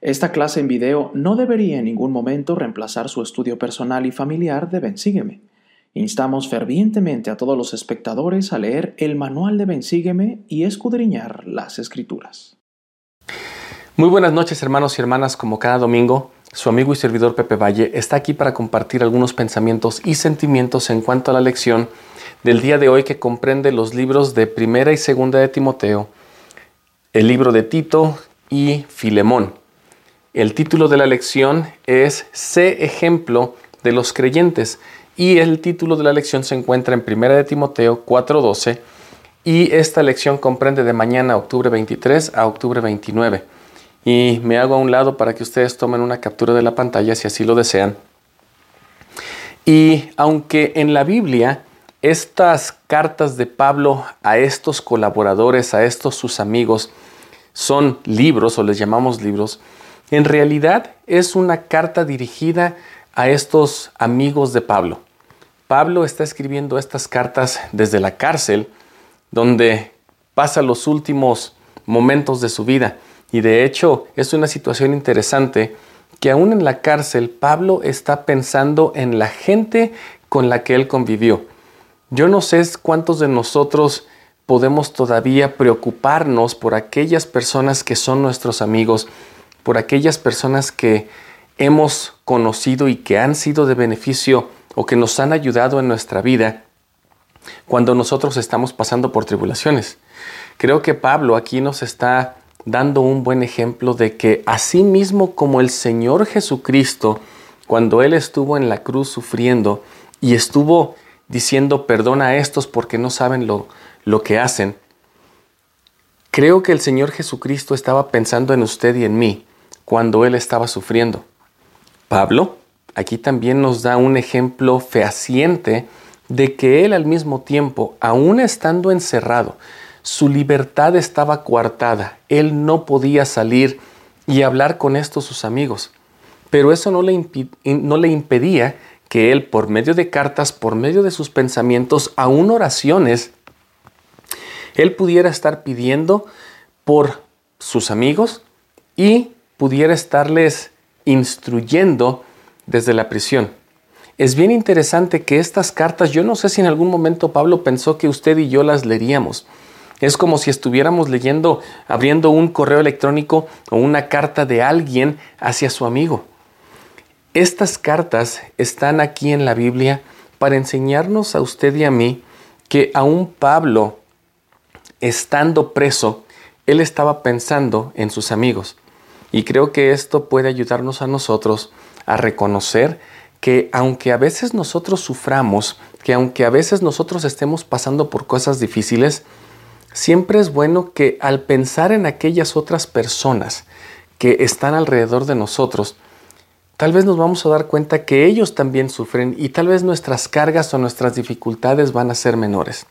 Esta clase en video no debería en ningún momento reemplazar su estudio personal y familiar de Bensígueme. Instamos fervientemente a todos los espectadores a leer el manual de Bensígueme y escudriñar las escrituras. Muy buenas noches hermanos y hermanas, como cada domingo, su amigo y servidor Pepe Valle está aquí para compartir algunos pensamientos y sentimientos en cuanto a la lección del día de hoy que comprende los libros de Primera y Segunda de Timoteo, el libro de Tito y Filemón. El título de la lección es Sé ejemplo de los creyentes y el título de la lección se encuentra en 1 de Timoteo 4:12 y esta lección comprende de mañana octubre 23 a octubre 29. Y me hago a un lado para que ustedes tomen una captura de la pantalla si así lo desean. Y aunque en la Biblia estas cartas de Pablo a estos colaboradores, a estos sus amigos, son libros o les llamamos libros, en realidad es una carta dirigida a estos amigos de Pablo. Pablo está escribiendo estas cartas desde la cárcel, donde pasa los últimos momentos de su vida. Y de hecho es una situación interesante que aún en la cárcel Pablo está pensando en la gente con la que él convivió. Yo no sé cuántos de nosotros podemos todavía preocuparnos por aquellas personas que son nuestros amigos, por aquellas personas que hemos conocido y que han sido de beneficio o que nos han ayudado en nuestra vida cuando nosotros estamos pasando por tribulaciones. Creo que Pablo aquí nos está dando un buen ejemplo de que así mismo como el Señor Jesucristo, cuando Él estuvo en la cruz sufriendo y estuvo diciendo perdona a estos porque no saben lo, lo que hacen, creo que el Señor Jesucristo estaba pensando en usted y en mí cuando Él estaba sufriendo. Pablo aquí también nos da un ejemplo fehaciente de que Él al mismo tiempo, aún estando encerrado, su libertad estaba coartada, Él no podía salir y hablar con estos sus amigos. Pero eso no le, no impedía que Él, por medio de cartas, por medio de sus pensamientos, aún oraciones, Él pudiera estar pidiendo por sus amigos y pudiera estarles instruyendo desde la prisión. Es bien interesante que estas cartas, yo no sé si en algún momento Pablo pensó que usted y yo las leeríamos. Es como si estuviéramos leyendo, abriendo un correo electrónico o una carta de alguien hacia su amigo. Estas cartas están aquí en la Biblia para enseñarnos a usted y a mí que aún Pablo, estando preso, él estaba pensando en sus amigos. Y creo que esto puede ayudarnos a nosotros a reconocer que aunque a veces nosotros suframos, que aunque a veces nosotros estemos pasando por cosas difíciles, siempre es bueno que al pensar en aquellas otras personas que están alrededor de nosotros, tal vez nos vamos a dar cuenta que ellos también sufren y tal vez nuestras cargas o nuestras dificultades van a ser menores.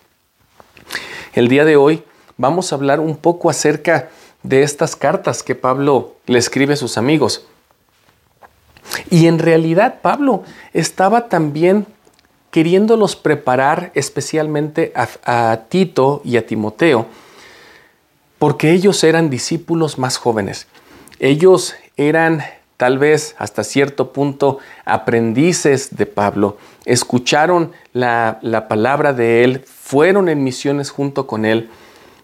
El día de hoy vamos a hablar un poco acerca de estas cartas que Pablo le escribe a sus amigos. Y en realidad Pablo estaba también queriéndolos preparar especialmente a, Tito y a Timoteo, porque ellos eran discípulos más jóvenes. Ellos eran tal vez hasta cierto punto aprendices de Pablo, escucharon la, la palabra de él, fueron en misiones junto con él,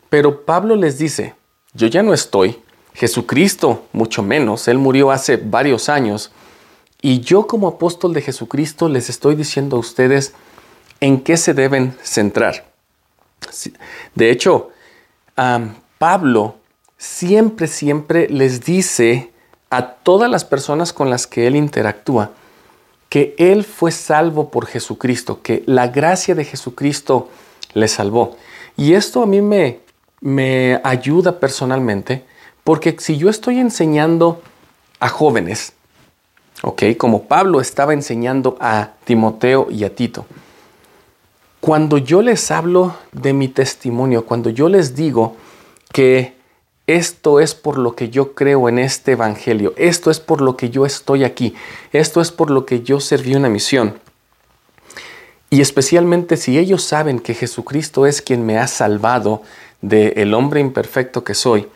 pero Pablo les dice, yo ya no estoy, Jesucristo mucho menos, Él murió hace varios años, y yo como apóstol de Jesucristo les estoy diciendo a ustedes en qué se deben centrar. De hecho, Pablo siempre, siempre les dice a todas las personas con las que él interactúa que él fue salvo por Jesucristo, que la gracia de Jesucristo le salvó. Y esto a mí me, me ayuda personalmente porque si yo estoy enseñando a jóvenes, ¿ok? Como Pablo estaba enseñando a Timoteo y a Tito, cuando yo les hablo de mi testimonio, cuando yo les digo que esto es por lo que yo creo en este Evangelio, esto es por lo que yo estoy aquí, esto es por lo que yo serví una misión, y especialmente si ellos saben que Jesucristo es quien me ha salvado del el hombre imperfecto que soy,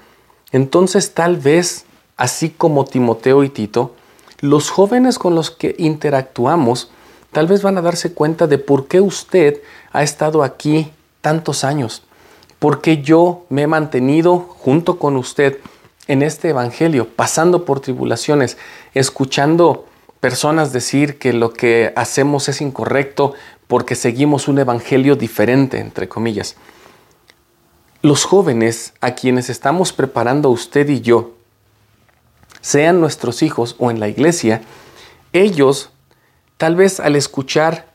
entonces tal vez así como Timoteo y Tito, los jóvenes con los que interactuamos tal vez van a darse cuenta de por qué usted ha estado aquí tantos años, por qué yo me he mantenido junto con usted en este Evangelio, pasando por tribulaciones, escuchando personas decir que lo que hacemos es incorrecto porque seguimos un Evangelio diferente, entre comillas. Los jóvenes a quienes estamos preparando usted y yo, sean nuestros hijos o en la iglesia, ellos tal vez al escuchar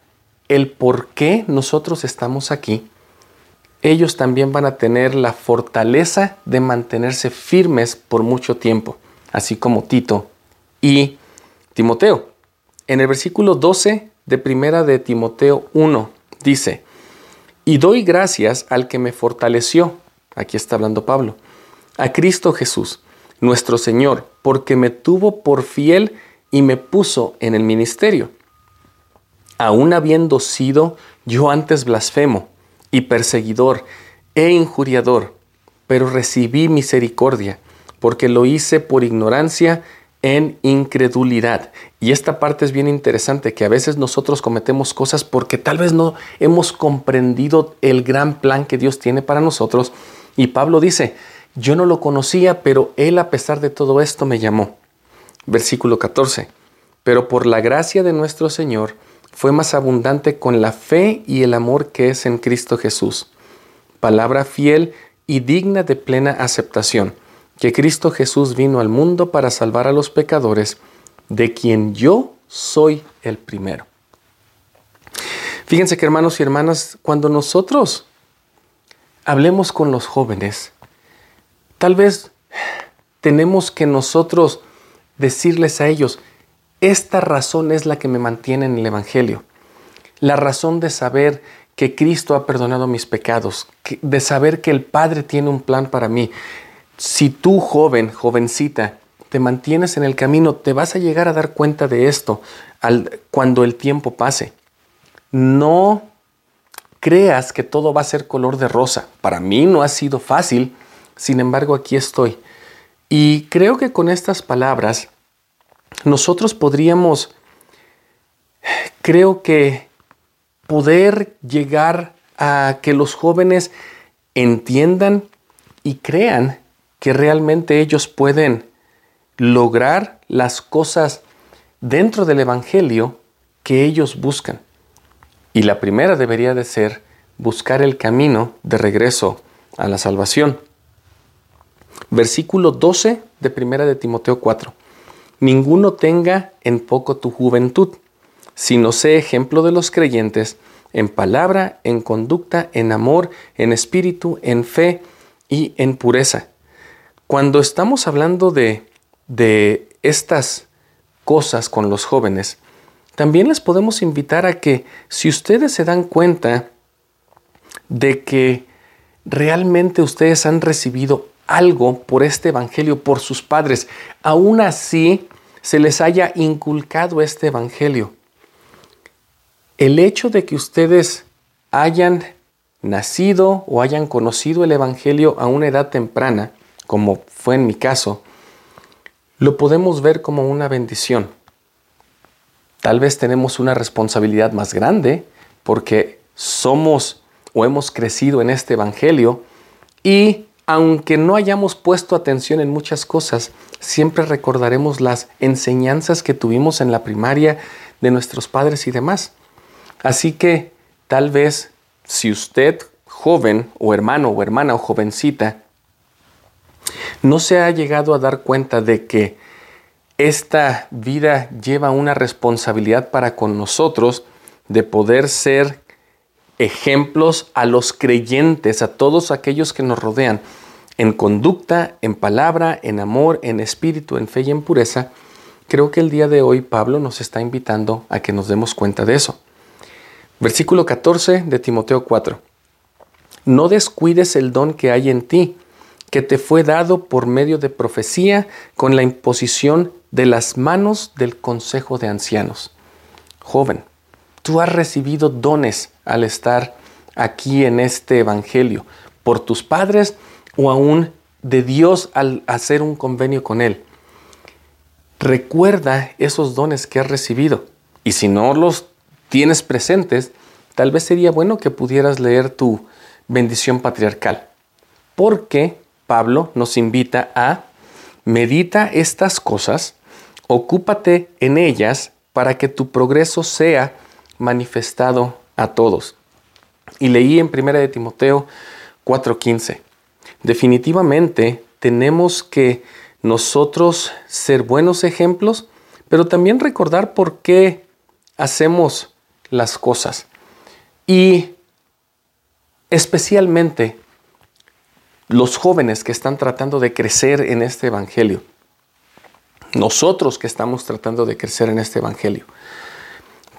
el por qué nosotros estamos aquí, ellos también van a tener la fortaleza de mantenerse firmes por mucho tiempo, así como Tito y Timoteo. En el versículo 12 de primera de Timoteo 1 dice, y doy gracias al que me fortaleció, aquí está hablando Pablo, a Cristo Jesús, nuestro Señor, porque me tuvo por fiel y me puso en el ministerio. Aún habiendo sido yo antes blasfemo y perseguidor e injuriador, pero recibí misericordia, porque lo hice por ignorancia en incredulidad. Y esta parte es bien interesante, que a veces nosotros cometemos cosas porque tal vez no hemos comprendido el gran plan que Dios tiene para nosotros. Y Pablo dice, yo no lo conocía, pero Él a pesar de todo esto me llamó. Versículo 14. Pero por la gracia de nuestro Señor fue más abundante con la fe y el amor que es en Cristo Jesús. Palabra fiel y digna de plena aceptación que Cristo Jesús vino al mundo para salvar a los pecadores, de quien yo soy el primero. Fíjense que hermanos y hermanas, cuando nosotros hablemos con los jóvenes, tal vez tenemos que nosotros decirles a ellos, esta razón es la que me mantiene en el Evangelio. La razón de saber que Cristo ha perdonado mis pecados, de saber que el Padre tiene un plan para mí, si tú, joven, jovencita, te mantienes en el camino, te vas a llegar a dar cuenta de esto cuando el tiempo pase. No creas que todo va a ser color de rosa. Para mí no ha sido fácil, sin embargo aquí estoy. Y creo que con estas palabras nosotros podríamos, creo que poder llegar a que los jóvenes entiendan y crean que realmente ellos pueden lograr las cosas dentro del Evangelio que ellos buscan. Y la primera debería de ser buscar el camino de regreso a la salvación. Versículo 12 de primera de Timoteo 4. Ninguno tenga en poco tu juventud, sino sé ejemplo de los creyentes en palabra, en conducta, en amor, en espíritu, en fe y en pureza. Cuando estamos hablando de, de estas cosas con los jóvenes, también les podemos invitar a que si ustedes se dan cuenta de que realmente ustedes han recibido algo por este Evangelio, por sus padres, aún así se les haya inculcado este Evangelio. El hecho de que ustedes hayan nacido o hayan conocido el Evangelio a una edad temprana, como fue en mi caso, lo podemos ver como una bendición. Tal vez tenemos una responsabilidad más grande porque somos o hemos crecido en este Evangelio y aunque no hayamos puesto atención en muchas cosas, siempre recordaremos las enseñanzas que tuvimos en la primaria de nuestros padres y demás. Así que tal vez si usted, joven o hermano o hermana o jovencita, no se ha llegado a dar cuenta de que esta vida lleva una responsabilidad para con nosotros de poder ser ejemplos a los creyentes, a todos aquellos que nos rodean, en conducta, en palabra, en amor, en espíritu, en fe y en pureza, creo que el día de hoy Pablo nos está invitando a que nos demos cuenta de eso. Versículo 14 de Timoteo 4. No descuides el don que hay en ti, que te fue dado por medio de profecía con la imposición de las manos del Consejo de Ancianos. Joven, tú has recibido dones al estar aquí en este Evangelio, por tus padres o aún de Dios al hacer un convenio con Él. recuerda esos dones que has recibido. Y si no los tienes presentes, tal vez sería bueno que pudieras leer tu bendición patriarcal. Porque Pablo nos invita a medita estas cosas, ocúpate en ellas para que tu progreso sea manifestado a todos. Y leí en 1 de Timoteo 4:15. Definitivamente tenemos que nosotros ser buenos ejemplos, pero también recordar por qué hacemos las cosas. Y especialmente los jóvenes que están tratando de crecer en este Evangelio. Nosotros que estamos tratando de crecer en este Evangelio.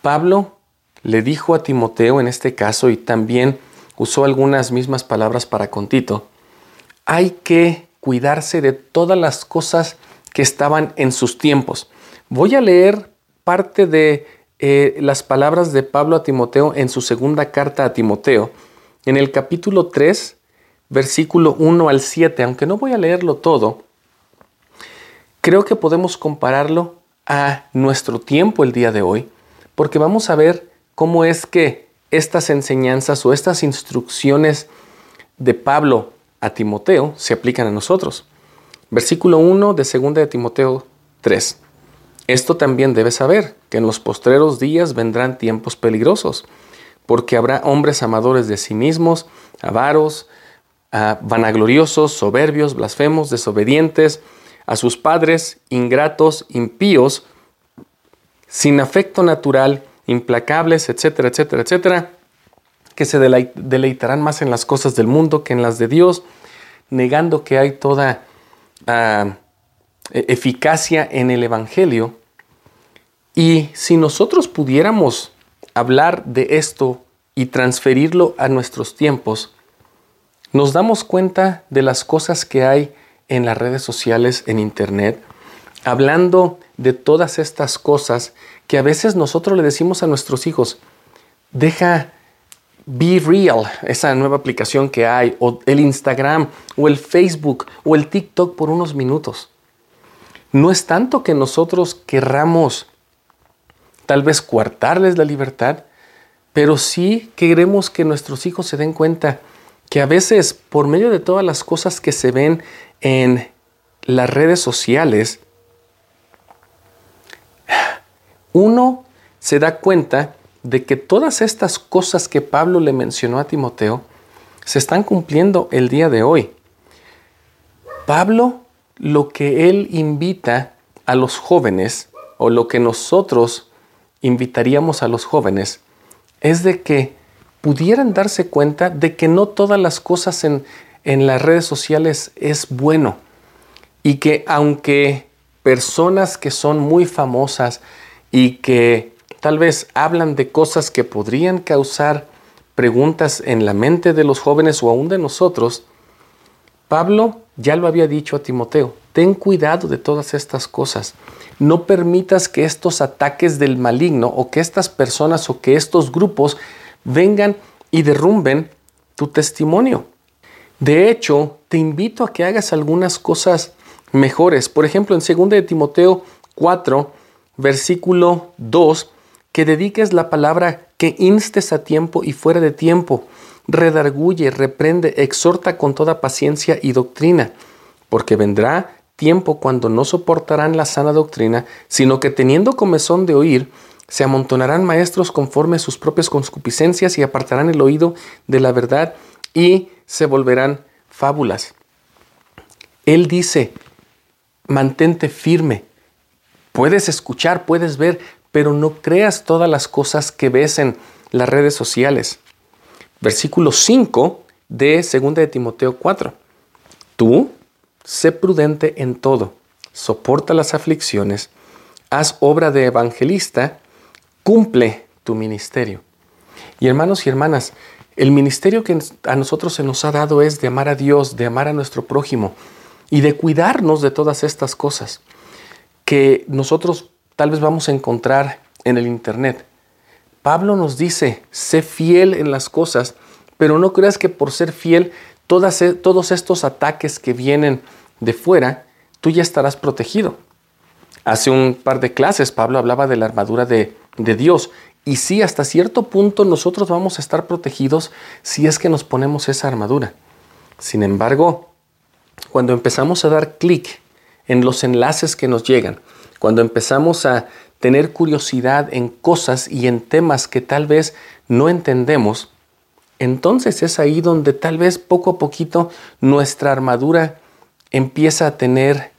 Pablo le dijo a Timoteo en este caso y también usó algunas mismas palabras para con Tito, hay que cuidarse de todas las cosas que estaban en sus tiempos. Voy a leer parte de eh, las palabras de Pablo a Timoteo en su segunda carta a Timoteo, en el capítulo 3, versículo 1 al 7, aunque no voy a leerlo todo, creo que podemos compararlo a nuestro tiempo el día de hoy, porque vamos a ver cómo es que estas enseñanzas o estas instrucciones de Pablo a Timoteo se aplican a nosotros. Versículo 1 de 2 de Timoteo 3. Esto también debes saber, que en los postreros días vendrán tiempos peligrosos, porque habrá hombres amadores de sí mismos, avaros, ah, vanagloriosos, soberbios, blasfemos, desobedientes, a sus padres, ingratos, impíos, sin afecto natural, implacables, etcétera, etcétera, etcétera, que se deleitarán más en las cosas del mundo que en las de Dios, negando que hay toda ah, e-, eficacia en el Evangelio. Y si nosotros pudiéramos hablar de esto y transferirlo a nuestros tiempos, nos damos cuenta de las cosas que hay en las redes sociales, en Internet, hablando de todas estas cosas que a veces nosotros le decimos a nuestros hijos, deja Be Real, esa nueva aplicación que hay, o el Instagram, o el Facebook, o el TikTok por unos minutos. No es tanto que nosotros querramos tal vez coartarles la libertad, pero sí queremos que nuestros hijos se den cuenta que a veces por medio de todas las cosas que se ven en las redes sociales, uno se da cuenta de que todas estas cosas que Pablo le mencionó a Timoteo se están cumpliendo el día de hoy. Pablo lo que él invita a los jóvenes o lo que nosotros invitaríamos a los jóvenes es de que pudieran darse cuenta de que no todas las cosas en, en las redes sociales es bueno y que aunque personas que son muy famosas y que tal vez hablan de cosas que podrían causar preguntas en la mente de los jóvenes o aún de nosotros, Pablo ya lo había dicho a Timoteo, ten cuidado de todas estas cosas. No permitas que estos ataques del maligno o que estas personas o que estos grupos vengan y derrumben tu testimonio. De hecho, te invito a que hagas algunas cosas mejores. Por ejemplo, en 2 de Timoteo 4, versículo 2, que dediques la palabra, que instes a tiempo y fuera de tiempo, redarguye, reprende, exhorta con toda paciencia y doctrina, porque vendrá tiempo cuando no soportarán la sana doctrina, sino que teniendo comezón de oír, se amontonarán maestros conforme a sus propias concupiscencias y apartarán el oído de la verdad y se volverán fábulas. Él dice, mantente firme. Puedes escuchar, puedes ver, pero no creas todas las cosas que ves en las redes sociales. Versículo 5 de 2 de Timoteo 4. Tú, sé prudente en todo, soporta las aflicciones, haz obra de evangelista, cumple tu ministerio. Y hermanos y hermanas, el ministerio que a nosotros se nos ha dado es de amar a Dios, de amar a nuestro prójimo y de cuidarnos de todas estas cosas que nosotros tal vez vamos a encontrar en el Internet. Pablo nos dice, sé fiel en las cosas, pero no creas que por ser fiel, e, todos estos ataques que vienen de fuera, tú ya estarás protegido. Hace un par de clases Pablo hablaba de la armadura de, de Dios. Y sí, hasta cierto punto nosotros vamos a estar protegidos si es que nos ponemos esa armadura. Sin embargo, cuando empezamos a dar clic en los enlaces que nos llegan, cuando empezamos a tener curiosidad en cosas y en temas que tal vez no entendemos, entonces es ahí donde tal vez poco a poquito nuestra armadura empieza a tener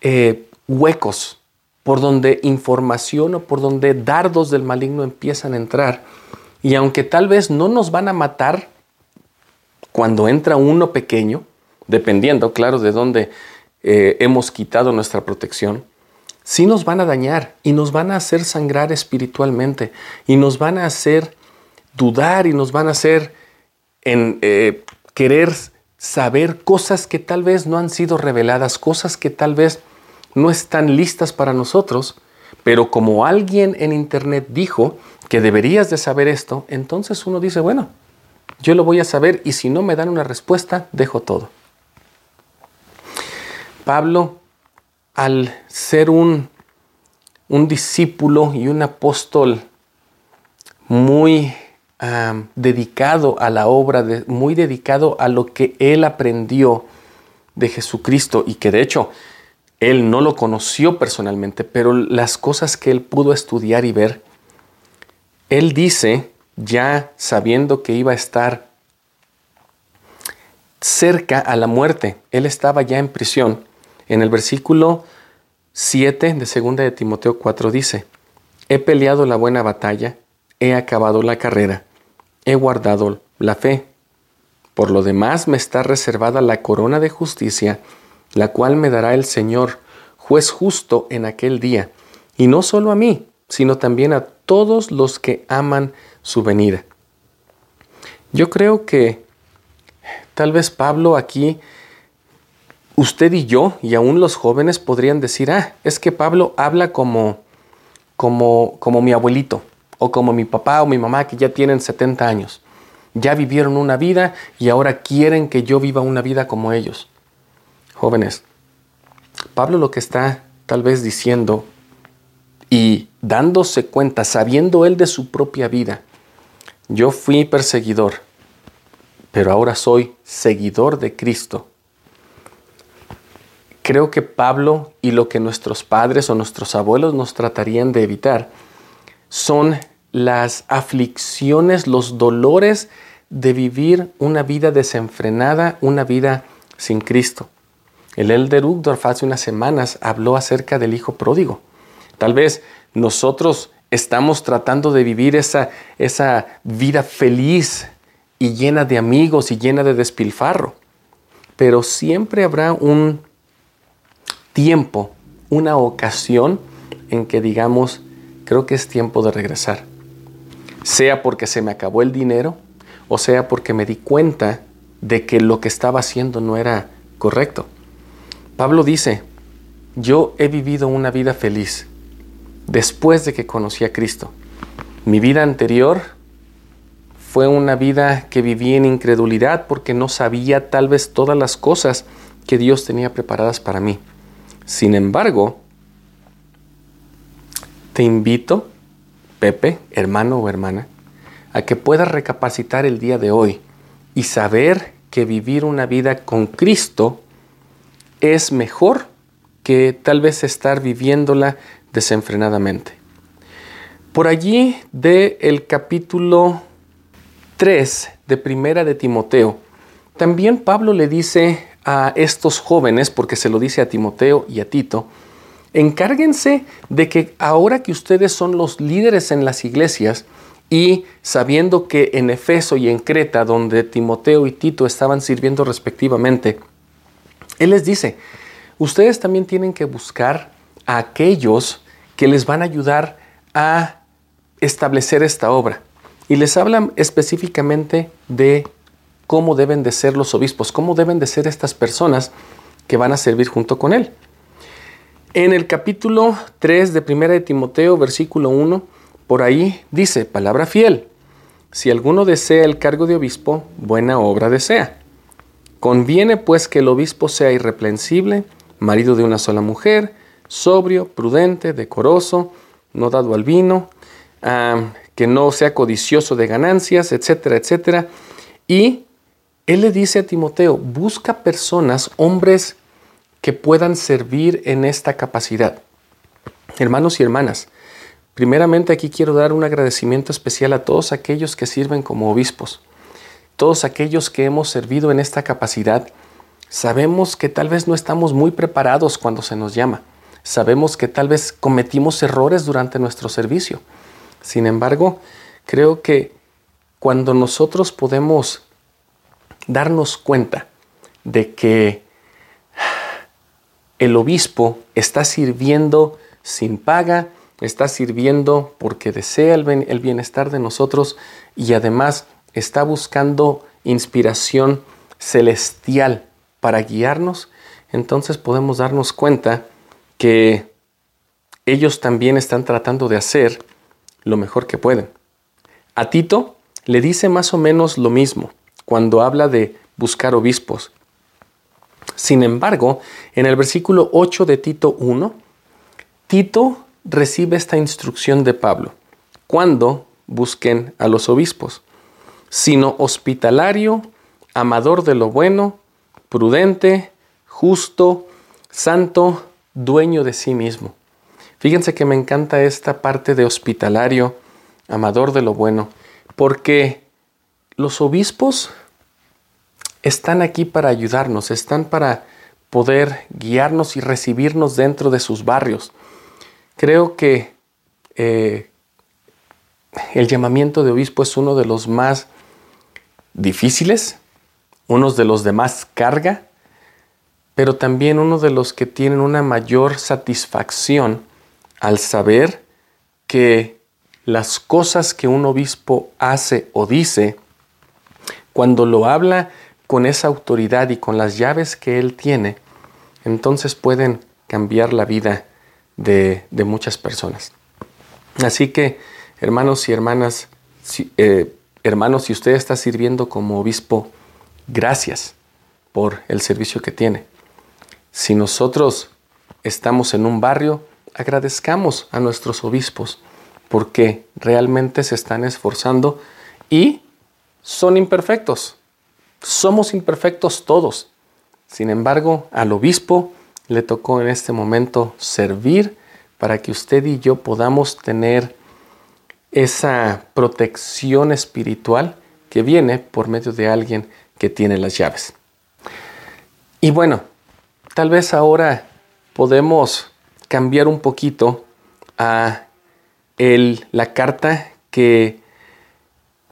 eh, huecos por donde información o por donde dardos del maligno empiezan a entrar. Y aunque tal vez no nos van a matar cuando entra uno pequeño, dependiendo, claro, de dónde eh, hemos quitado nuestra protección, sí nos van a dañar y nos van a hacer sangrar espiritualmente y nos van a hacer dudar y nos van a hacer en, eh, querer saber cosas que tal vez no han sido reveladas, cosas que tal vez no están listas para nosotros, pero como alguien en internet dijo que deberías de saber esto, entonces uno dice, bueno, yo lo voy a saber y si no me dan una respuesta, dejo todo. Pablo al ser un, un discípulo y un apóstol muy dedicado a la obra, muy dedicado a lo que él aprendió de Jesucristo y que de hecho él no lo conoció personalmente, pero las cosas que él pudo estudiar y ver, él dice, ya sabiendo que iba a estar cerca a la muerte, él estaba ya en prisión, en el versículo 7 de 2 de Timoteo 4 dice, He peleado la buena batalla, he acabado la carrera, he guardado la fe. Por lo demás me está reservada la corona de justicia, la cual me dará el Señor, juez justo en aquel día, y no solo a mí, sino también a todos los que aman su venida. Yo creo que tal vez Pablo aquí usted y yo, y aún los jóvenes podrían decir, ah, es que Pablo habla como, como, como mi abuelito, o como mi papá o mi mamá que ya tienen 70 años. Ya vivieron una vida y ahora quieren que yo viva una vida como ellos. Jóvenes, Pablo lo que está tal vez diciendo y dándose cuenta, sabiendo él de su propia vida, yo fui perseguidor, pero ahora soy seguidor de Cristo creo que Pablo y lo que nuestros padres o nuestros abuelos nos tratarían de evitar son las aflicciones, los dolores de vivir una vida desenfrenada, una vida sin Cristo. El Elder Uchtdorf hace unas semanas habló acerca del hijo pródigo. Tal vez nosotros estamos tratando de vivir esa, esa vida feliz y llena de amigos y llena de despilfarro, pero siempre habrá un tiempo, una ocasión en que digamos, creo que es tiempo de regresar. Sea porque se me acabó el dinero o sea porque me di cuenta de que lo que estaba haciendo no era correcto. Pablo dice, yo he vivido una vida feliz después de que conocí a Cristo. Mi vida anterior fue una vida que viví en incredulidad porque no sabía tal vez todas las cosas que Dios tenía preparadas para mí. Sin embargo, te invito, Pepe, hermano o hermana, a que puedas recapacitar el día de hoy y saber que vivir una vida con Cristo es mejor que tal vez estar viviéndola desenfrenadamente. Por allí de el capítulo 3 de Primera de Timoteo, también Pablo le dice a estos jóvenes, porque se lo dice a Timoteo y a Tito, encárguense de que ahora que ustedes son los líderes en las iglesias y sabiendo que en Efeso y en Creta, donde Timoteo y Tito estaban sirviendo respectivamente, Él les dice, ustedes también tienen que buscar a aquellos que les van a ayudar a establecer esta obra. Y les hablan específicamente de cómo deben de ser los obispos, cómo deben de ser estas personas que van a servir junto con él. En el capítulo 3 de 1 de Timoteo, versículo 1, por ahí dice, palabra fiel, si alguno desea el cargo de obispo, buena obra desea. Conviene pues que el obispo sea irreprensible, marido de una sola mujer, sobrio, prudente, decoroso, no dado al vino, que no sea codicioso de ganancias, etcétera, etcétera. Y él le dice a Timoteo, busca personas, hombres que puedan servir en esta capacidad. Hermanos y hermanas, primeramente aquí quiero dar un agradecimiento especial a todos aquellos que sirven como obispos, todos aquellos que hemos servido en esta capacidad. Sabemos que tal vez no estamos muy preparados cuando se nos llama. Sabemos que tal vez cometimos errores durante nuestro servicio. Sin embargo, creo que cuando nosotros podemos darnos cuenta de que el obispo está sirviendo sin paga, está sirviendo porque desea el, bienestar de nosotros y además está buscando inspiración celestial para guiarnos, entonces podemos darnos cuenta que ellos también están tratando de hacer lo mejor que pueden. A Tito le dice más o menos lo mismo cuando habla de buscar obispos. Sin embargo, en el versículo 8 de Tito 1, Tito recibe esta instrucción de Pablo. Cuando busquen a los obispos, sino hospitalario, amador de lo bueno, prudente, justo, santo, dueño de sí mismo. Fíjense que me encanta esta parte de hospitalario, amador de lo bueno, porque los obispos están aquí para ayudarnos, están para poder guiarnos y recibirnos dentro de sus barrios. Creo que eh, el llamamiento de obispo es uno de los más difíciles, uno de los de más carga, pero también uno de los que tienen una mayor satisfacción al saber que las cosas que un obispo hace o dice, cuando lo habla con esa autoridad y con las llaves que Él tiene, entonces pueden cambiar la vida de, muchas personas. Así que, hermanos y hermanas, eh, hermanos, si usted está sirviendo como obispo, gracias por el servicio que tiene. Si nosotros estamos en un barrio, agradezcamos a nuestros obispos porque realmente se están esforzando y son imperfectos. Somos imperfectos todos. Sin embargo, al obispo le tocó en este momento servir para que usted y yo podamos tener esa protección espiritual que viene por medio de alguien que tiene las llaves. Y bueno, tal vez ahora podemos cambiar un poquito a el, la carta que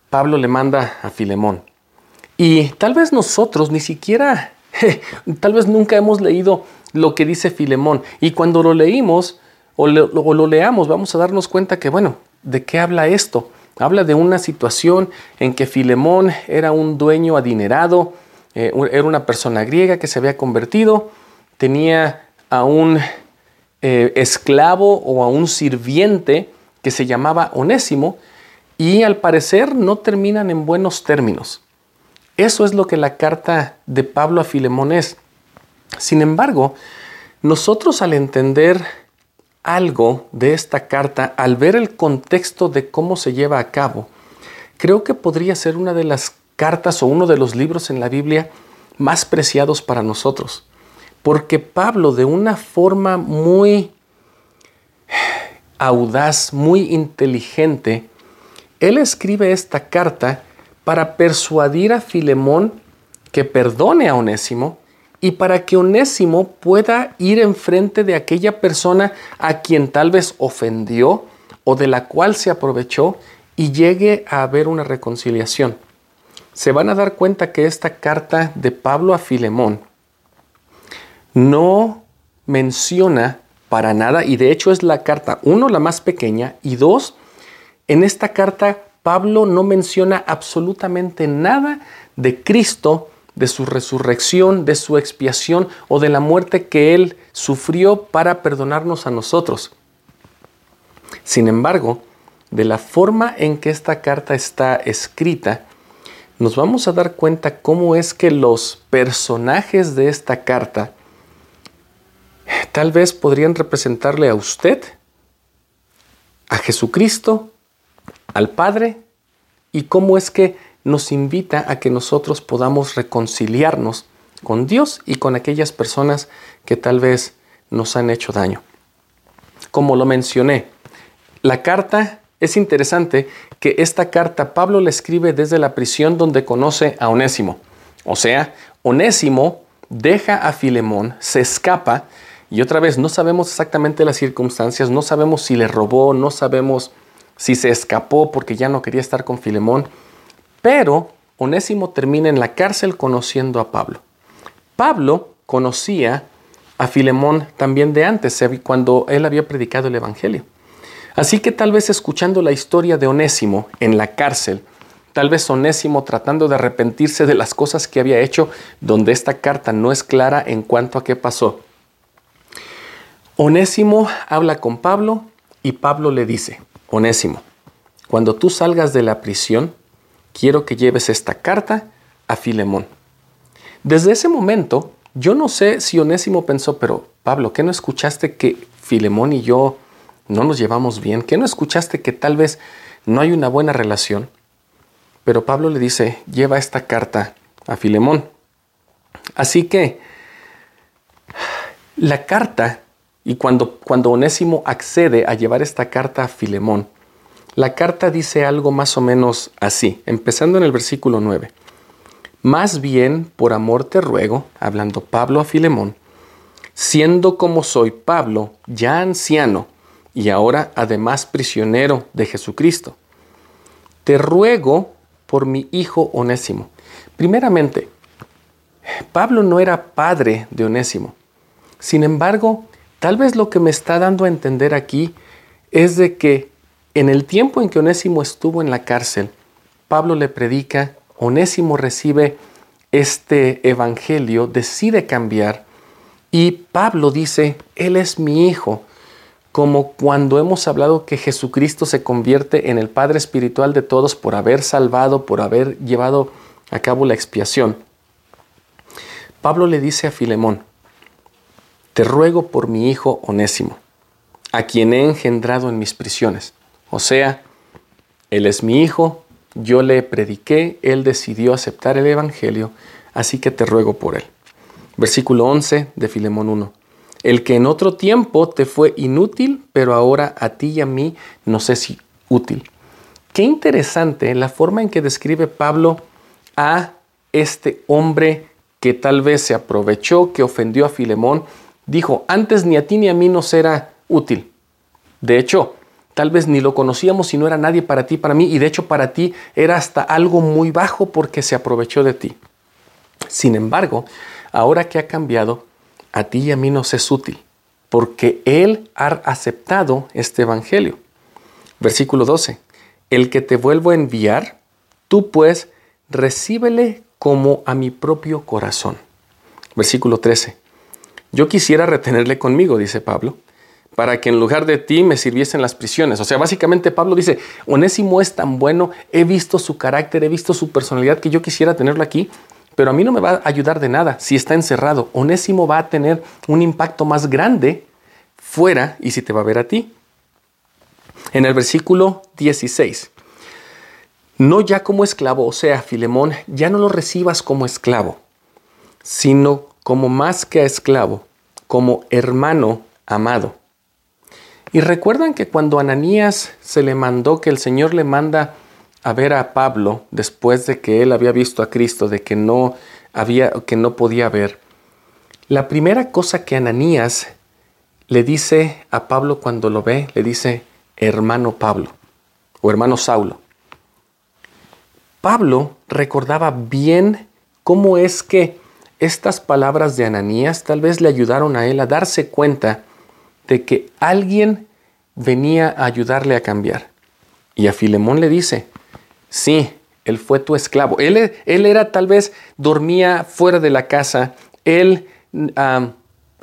Pablo le manda a Filemón. Y tal vez nosotros ni siquiera, tal vez nunca hemos leído lo que dice Filemón. Y cuando lo leímos o lo, leamos, vamos a darnos cuenta que, bueno, ¿de qué habla esto? Habla de una situación en que Filemón era un dueño adinerado, eh, era una persona griega que se había convertido, tenía a un eh, esclavo o a un sirviente que se llamaba Onésimo y al parecer no terminan en buenos términos. Eso es lo que la carta de Pablo a Filemón es. Sin embargo, nosotros al entender algo de esta carta, al ver el contexto de cómo se lleva a cabo, creo que podría ser una de las cartas o uno de los libros en la Biblia más preciados para nosotros. Porque Pablo, de una forma muy audaz, muy inteligente, él escribe esta carta para persuadir a Filemón que perdone a Onésimo y para que Onésimo pueda ir enfrente de aquella persona a quien tal vez ofendió o de la cual se aprovechó y llegue a haber una reconciliación. Se van a dar cuenta que esta carta de Pablo a Filemón no menciona para nada, y de hecho es la carta, uno, la más pequeña, y dos, en esta carta Pablo no menciona absolutamente nada de Cristo, de su resurrección, de su expiación o de la muerte que Él sufrió para perdonarnos a nosotros. Sin embargo, de la forma en que esta carta está escrita, nos vamos a dar cuenta cómo es que los personajes de esta carta tal vez podrían representarle a usted, a Jesucristo, al Padre, y cómo es que nos invita a que nosotros podamos reconciliarnos con Dios y con aquellas personas que tal vez nos han hecho daño. Como lo mencioné, la carta es interesante que esta carta Pablo la escribe desde la prisión donde conoce a Onésimo. O sea, Onésimo deja a Filemón, se escapa y otra vez no sabemos exactamente las circunstancias, no sabemos si le robó, no sabemos si se escapó porque ya no quería estar con Filemón, pero Onésimo termina en la cárcel conociendo a Pablo. Pablo conocía a Filemón también de antes, cuando él había predicado el Evangelio. Así que tal vez escuchando la historia de Onésimo en la cárcel, tal vez Onésimo tratando de arrepentirse de las cosas que había hecho, donde esta carta no es clara en cuanto a qué pasó. Onésimo habla con Pablo y Pablo le dice, Onésimo, cuando tú salgas de la prisión, quiero que lleves esta carta a Filemón desde ese momento, yo no sé si Onésimo pensó, pero Pablo, ¿qué no escuchaste que Filemón y yo no nos llevamos bien? ¿Qué no escuchaste que tal vez no hay una buena relación? Pero Pablo le dice, lleva esta carta a Filemón. Así que la carta, y cuando, cuando Onésimo accede a llevar esta carta a Filemón, la carta dice algo más o menos así, empezando en el versículo 9. Más bien, por amor te ruego, hablando Pablo a Filemón, siendo como soy Pablo, ya anciano, y ahora además prisionero de Jesucristo, te ruego por mi hijo Onésimo. Primeramente, Pablo no era padre de Onésimo. Sin embargo, tal vez lo que me está dando a entender aquí es de que en el tiempo en que Onésimo estuvo en la cárcel, Pablo le predica Onésimo recibe este evangelio, decide cambiar y Pablo dice, Él es mi hijo, como cuando hemos hablado que Jesucristo se convierte en el Padre Espiritual de todos por haber salvado, por haber llevado a cabo la expiación. Pablo le dice a Filemón, te ruego por mi hijo Onésimo, a quien he engendrado en mis prisiones. O sea, Él es mi hijo, yo le prediqué, él decidió aceptar el Evangelio, así que te ruego por él. Versículo 11 de Filemón 1. El que en otro tiempo te fue inútil, pero ahora a ti y a mí no sé si útil. Qué interesante la forma en que describe Pablo a este hombre que tal vez se aprovechó, que ofendió a Filemón. Dijo, antes ni a ti ni a mí nos será útil. De hecho, Tal vez ni lo conocíamos y no era nadie para ti, para mí, y de hecho para ti era hasta algo muy bajo porque se aprovechó de ti. Sin embargo, ahora que ha cambiado, a ti y a mí nos es útil, porque Él ha aceptado este Evangelio. Versículo 12. El que te vuelvo a enviar, tú pues recíbele como a mi propio corazón. Versículo 13. Yo quisiera retenerle conmigo, dice Pablo, para que en lugar de ti me sirviesen las prisiones. O sea, básicamente Pablo dice, Onésimo es tan bueno, he visto su carácter, he visto su personalidad que yo quisiera tenerlo aquí, pero a mí no me va a ayudar de nada si está encerrado. Onésimo va a tener un impacto más grande fuera y si te va a ver a ti. En el versículo 16, no ya como esclavo, o sea, Filemón, ya no lo recibas como esclavo, sino como más que a esclavo, como hermano amado y recuerdan que cuando Ananías se le mandó que el Señor le manda a ver a Pablo después de que él había visto a Cristo, de que no había que no podía ver. La primera cosa que Ananías le dice a Pablo cuando lo ve, le dice hermano Pablo o hermano Saulo. Pablo recordaba bien cómo es que estas palabras de Ananías tal vez le ayudaron a él a darse cuenta de que alguien venía a ayudarle a cambiar. Y a Filemón le dice, sí, él fue tu esclavo. Él, era tal vez, dormía fuera de la casa, él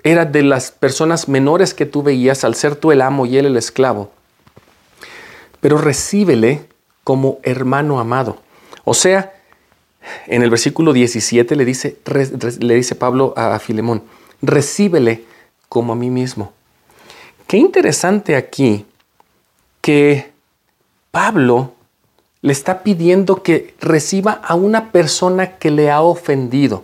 era de las personas menores que tú veías al ser tú el amo y él el esclavo. Pero recíbele como hermano amado. O sea, en el versículo 17 le dice, le dice Pablo a Filemón, recíbele como a mí mismo. Qué interesante aquí que Pablo le está pidiendo que reciba a una persona que le ha ofendido,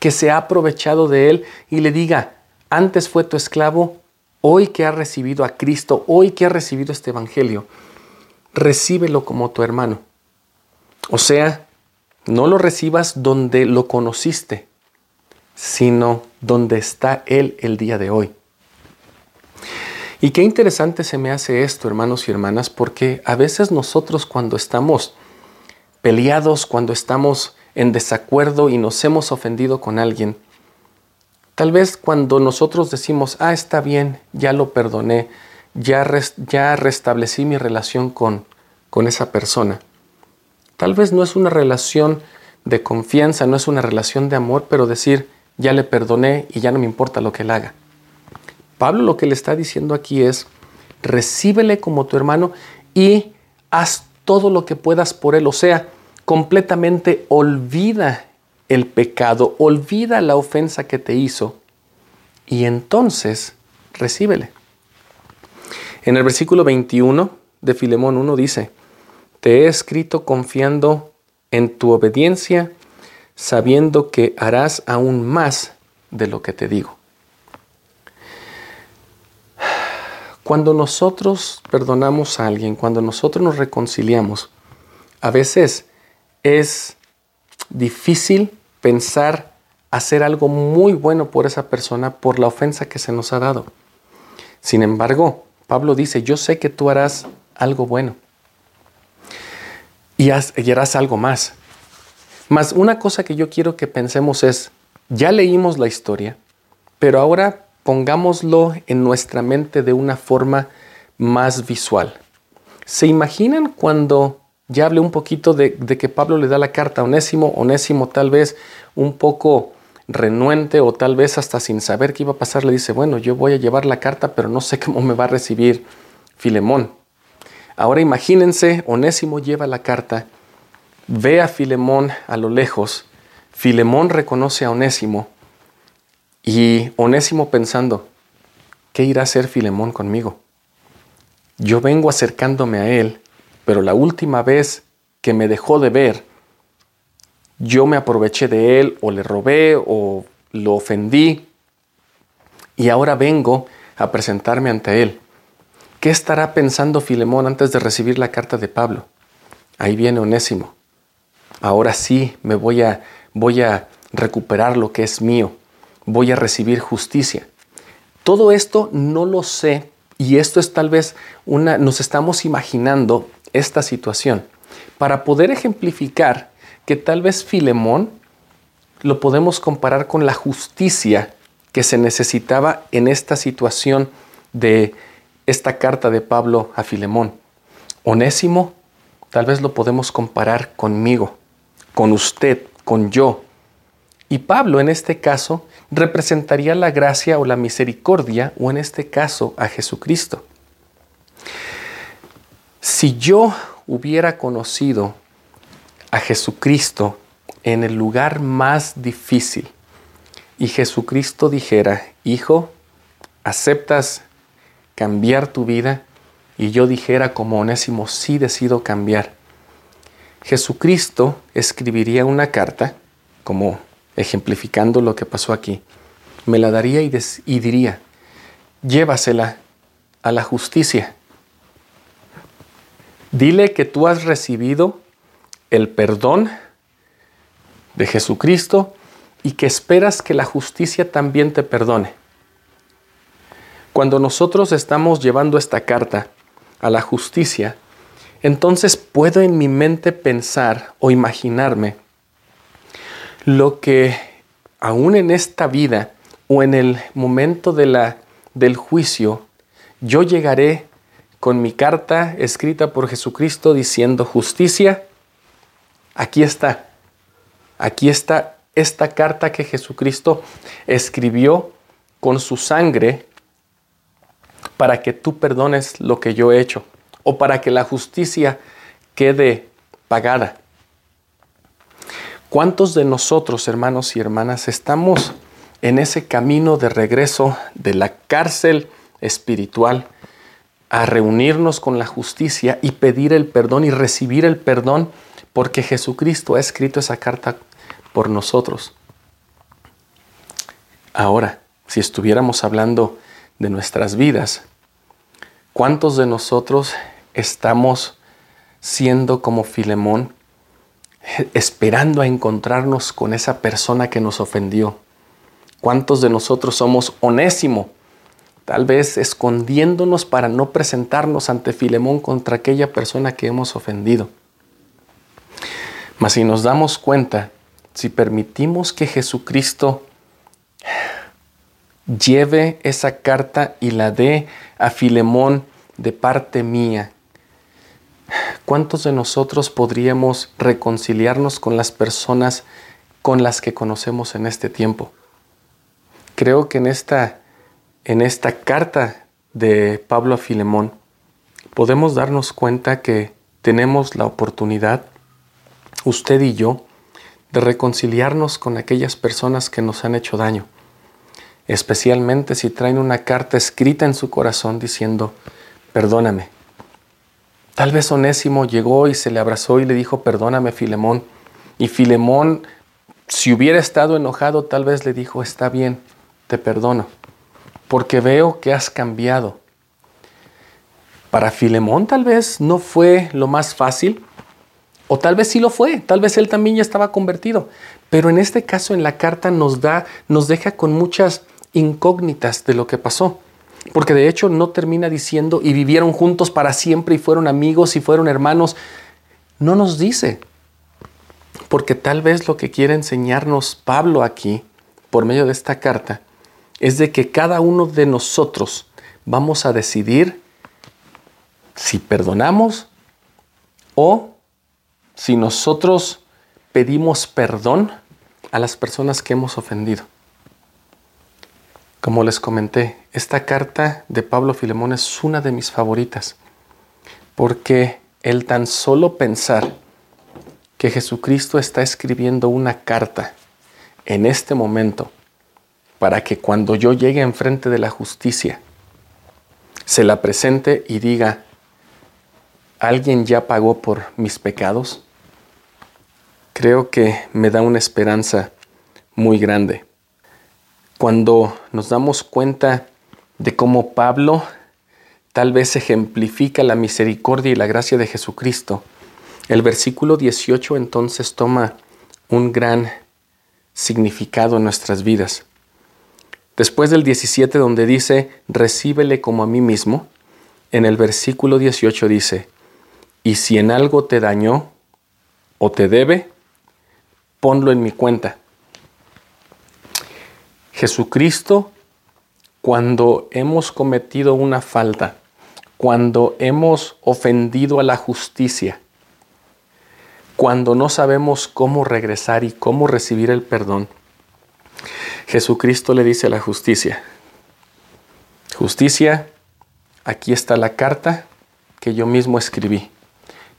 que se ha aprovechado de él y le diga, antes fue tu esclavo, hoy que ha recibido a Cristo, hoy que ha recibido este Evangelio, recíbelo como tu hermano. O sea, no lo recibas donde lo conociste, sino donde está Él el día de hoy. Y qué interesante se me hace esto, hermanos y hermanas, porque a veces nosotros cuando estamos peleados, cuando estamos en desacuerdo y nos hemos ofendido con alguien, tal vez cuando nosotros decimos, ah, está bien, ya lo perdoné, ya, ya restablecí mi relación con, con esa persona. Tal vez no es una relación de confianza, no es una relación de amor, pero decir, ya le perdoné y ya no me importa lo que él haga. Pablo lo que le está diciendo aquí es, recíbele como tu hermano y haz todo lo que puedas por él. O sea, completamente olvida el pecado, olvida la ofensa que te hizo y entonces recíbele. En el versículo 21 de Filemón 1 dice, te he escrito confiando en tu obediencia, sabiendo que harás aún más de lo que te digo. Cuando nosotros perdonamos a alguien, cuando nosotros nos reconciliamos, a veces es difícil pensar hacer algo muy bueno por esa persona por la ofensa que se nos ha dado. Sin embargo, Pablo dice, yo sé que tú harás algo bueno y, harás algo más. Más una cosa que yo quiero que pensemos es, ya leímos la historia, pero ahora pongámoslo en nuestra mente de una forma más visual. ¿Se imaginan cuando ya hablé un poquito de, que Pablo le da la carta a Onésimo, Onésimo tal vez un poco renuente o tal vez hasta sin saber qué iba a pasar, le dice, bueno, yo voy a llevar la carta, pero no sé cómo me va a recibir Filemón. Ahora imagínense, Onésimo lleva la carta, ve a Filemón a lo lejos, Filemón reconoce a Onésimo y Onésimo pensando, ¿qué irá a hacer Filemón conmigo? Yo vengo acercándome a él, pero la última vez que me dejó de ver, yo me aproveché de él o le robé o lo ofendí y ahora vengo a presentarme ante él. ¿Qué estará pensando Filemón antes de recibir la carta de Pablo? Ahí viene Onésimo. Ahora sí me voy a voy a recuperar lo que es mío voy a recibir justicia. Todo esto no lo sé y esto es tal vez una, nos estamos imaginando esta situación para poder ejemplificar que tal vez Filemón lo podemos comparar con la justicia que se necesitaba en esta situación de esta carta de Pablo a Filemón. Onésimo, tal vez lo podemos comparar conmigo, con usted, con yo. Y Pablo en este caso representaría la gracia o la misericordia, o en este caso a Jesucristo. Si yo hubiera conocido a Jesucristo en el lugar más difícil y Jesucristo dijera, hijo, ¿aceptas cambiar tu vida? Y yo dijera como onésimo, sí decido cambiar. Jesucristo escribiría una carta, como ejemplificando lo que pasó aquí, me la daría y, diría, llévasela a la justicia. Dile que tú has recibido el perdón de Jesucristo y que esperas que la justicia también te perdone. Cuando nosotros estamos llevando esta carta a la justicia, entonces puedo en mi mente pensar o imaginarme lo que aún en esta vida o en el momento de la, del juicio, yo llegaré con mi carta escrita por Jesucristo diciendo justicia, aquí está, aquí está esta carta que Jesucristo escribió con su sangre para que tú perdones lo que yo he hecho o para que la justicia quede pagada. ¿Cuántos de nosotros, hermanos y hermanas, estamos en ese camino de regreso de la cárcel espiritual a reunirnos con la justicia y pedir el perdón y recibir el perdón porque Jesucristo ha escrito esa carta por nosotros. Ahora, si estuviéramos hablando de nuestras vidas, ¿cuántos de nosotros estamos siendo como Filemón, esperando a encontrarnos con esa persona que nos ofendió? ¿Cuántos de nosotros somos onésimo? Tal vez escondiéndonos para no presentarnos ante Filemón contra aquella persona que hemos ofendido. Mas si nos damos cuenta, si permitimos que Jesucristo lleve esa carta y la dé a Filemón de parte mía, ¿cuántos de nosotros podríamos reconciliarnos con las personas con las que conocemos en este tiempo? Creo que en esta, en esta carta de Pablo a Filemón podemos darnos cuenta que tenemos la oportunidad usted y yo, de reconciliarnos con aquellas personas que nos han hecho daño, especialmente si traen una carta escrita en su corazón diciendo, perdóname. Tal vez Onésimo llegó y se le abrazó y le dijo, perdóname Filemón. Y Filemón, si hubiera estado enojado, tal vez le dijo, está bien, te perdono, porque veo que has cambiado. Para Filemón tal vez no fue lo más fácil, o tal vez sí lo fue, tal vez él también ya estaba convertido. Pero en este caso en la carta nos da, nos deja con muchas incógnitas de lo que pasó. Porque de hecho no termina diciendo y vivieron juntos para siempre y fueron amigos y fueron hermanos. No nos dice. Porque tal vez lo que quiere enseñarnos Pablo aquí, por medio de esta carta, es de que cada uno de nosotros vamos a decidir si perdonamos o si nosotros pedimos perdón a las personas que hemos ofendido. Como les comenté, esta carta de Pablo Filemón es una de mis favoritas, porque el tan solo pensar que Jesucristo está escribiendo una carta en este momento para que cuando yo llegue enfrente de la justicia, se la presente y diga, ¿alguien ya pagó por mis pecados? creo que me da una esperanza muy grande. Cuando nos damos cuenta de cómo Pablo tal vez ejemplifica la misericordia y la gracia de Jesucristo, el versículo 18 entonces toma un gran significado en nuestras vidas. Después del 17 donde dice, recíbele como a mí mismo, en el versículo 18 dice, y si en algo te dañó o te debe, ponlo en mi cuenta. Jesucristo, cuando hemos cometido una falta, cuando hemos ofendido a la justicia, cuando no sabemos cómo regresar y cómo recibir el perdón, Jesucristo le dice a la justicia, justicia, aquí está la carta que yo mismo escribí,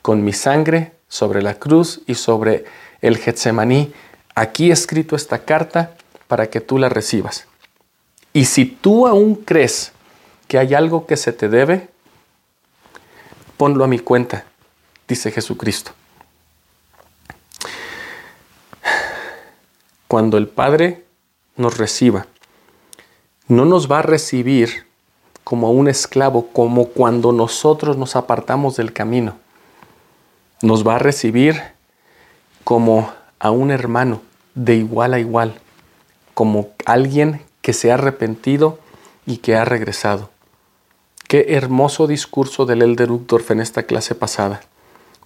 con mi sangre sobre la cruz y sobre el Getsemaní, aquí escrito esta carta para que tú la recibas. Y si tú aún crees que hay algo que se te debe, ponlo a mi cuenta, dice Jesucristo. Cuando el Padre nos reciba, no nos va a recibir como a un esclavo, como cuando nosotros nos apartamos del camino. Nos va a recibir como a un hermano de igual a igual, como alguien que se ha arrepentido y que ha regresado. Qué hermoso discurso del Elder Uchtdorf en esta clase pasada,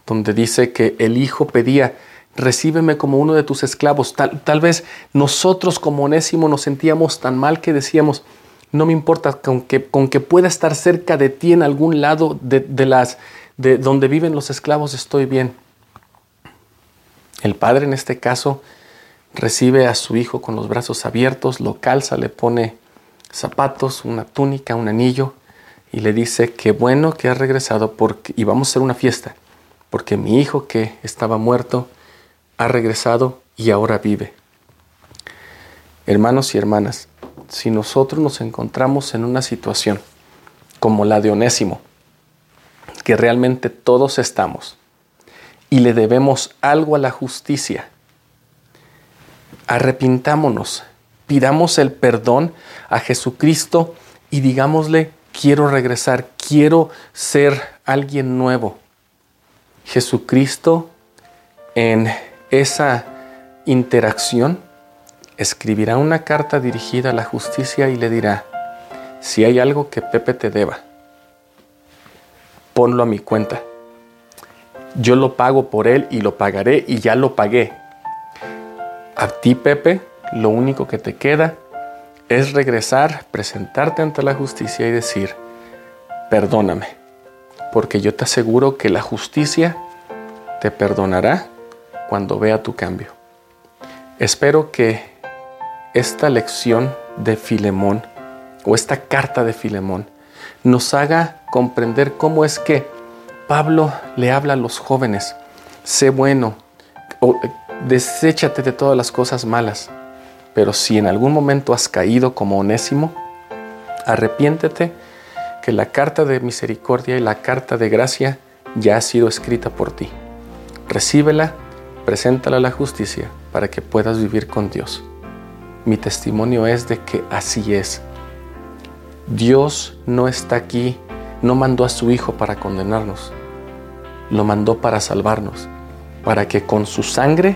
donde dice que el hijo pedía, recíbeme como uno de tus esclavos. Tal, tal vez nosotros como onésimo nos sentíamos tan mal que decíamos, no me importa, con que, con que pueda estar cerca de ti en algún lado de, de las, de donde viven los esclavos, estoy bien. El padre en este caso recibe a su hijo con los brazos abiertos, lo calza, le pone zapatos, una túnica, un anillo y le dice que bueno que ha regresado porque, y vamos a hacer una fiesta, porque mi hijo que estaba muerto ha regresado y ahora vive. Hermanos y hermanas, si nosotros nos encontramos en una situación como la de Onésimo, que realmente todos estamos, y le debemos algo a la justicia, arrepintámonos, pidamos el perdón a Jesucristo y digámosle, quiero regresar, quiero ser alguien nuevo. Jesucristo en esa interacción escribirá una carta dirigida a la justicia y le dirá, si hay algo que Pepe te deba, ponlo a mi cuenta. Yo lo pago por él y lo pagaré y ya lo pagué. A ti, Pepe, lo único que te queda es regresar, presentarte ante la justicia y decir, perdóname, porque yo te aseguro que la justicia te perdonará cuando vea tu cambio. Espero que esta lección de Filemón o esta carta de Filemón nos haga comprender cómo es que Pablo le habla a los jóvenes, sé bueno, deséchate de todas las cosas malas, pero si en algún momento has caído como onésimo, arrepiéntete que la carta de misericordia y la carta de gracia ya ha sido escrita por ti. Recíbela, preséntala a la justicia para que puedas vivir con Dios mi testimonio es de que así es. Dios no está aquí, no mandó a su Hijo para condenarnos, lo mandó para salvarnos, para que con su sangre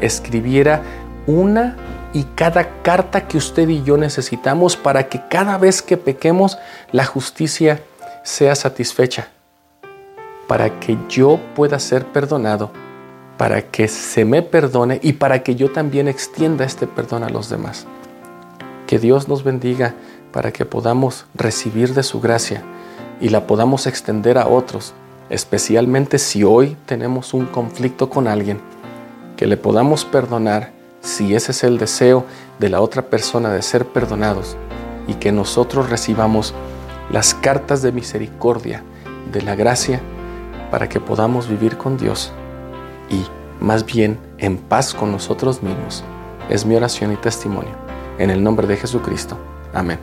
escribiera una y cada carta que usted y yo necesitamos para que cada vez que pequemos la justicia sea satisfecha, para que yo pueda ser perdonado para que se me perdone y para que yo también extienda este perdón a los demás. Que Dios nos bendiga para que podamos recibir de su gracia y la podamos extender a otros, especialmente si hoy tenemos un conflicto con alguien, que le podamos perdonar si ese es el deseo de la otra persona de ser perdonados y que nosotros recibamos las cartas de misericordia, de la gracia, para que podamos vivir con Dios y más bien en paz con nosotros mismos. Es mi oración y testimonio. En el nombre de Jesucristo. Amén.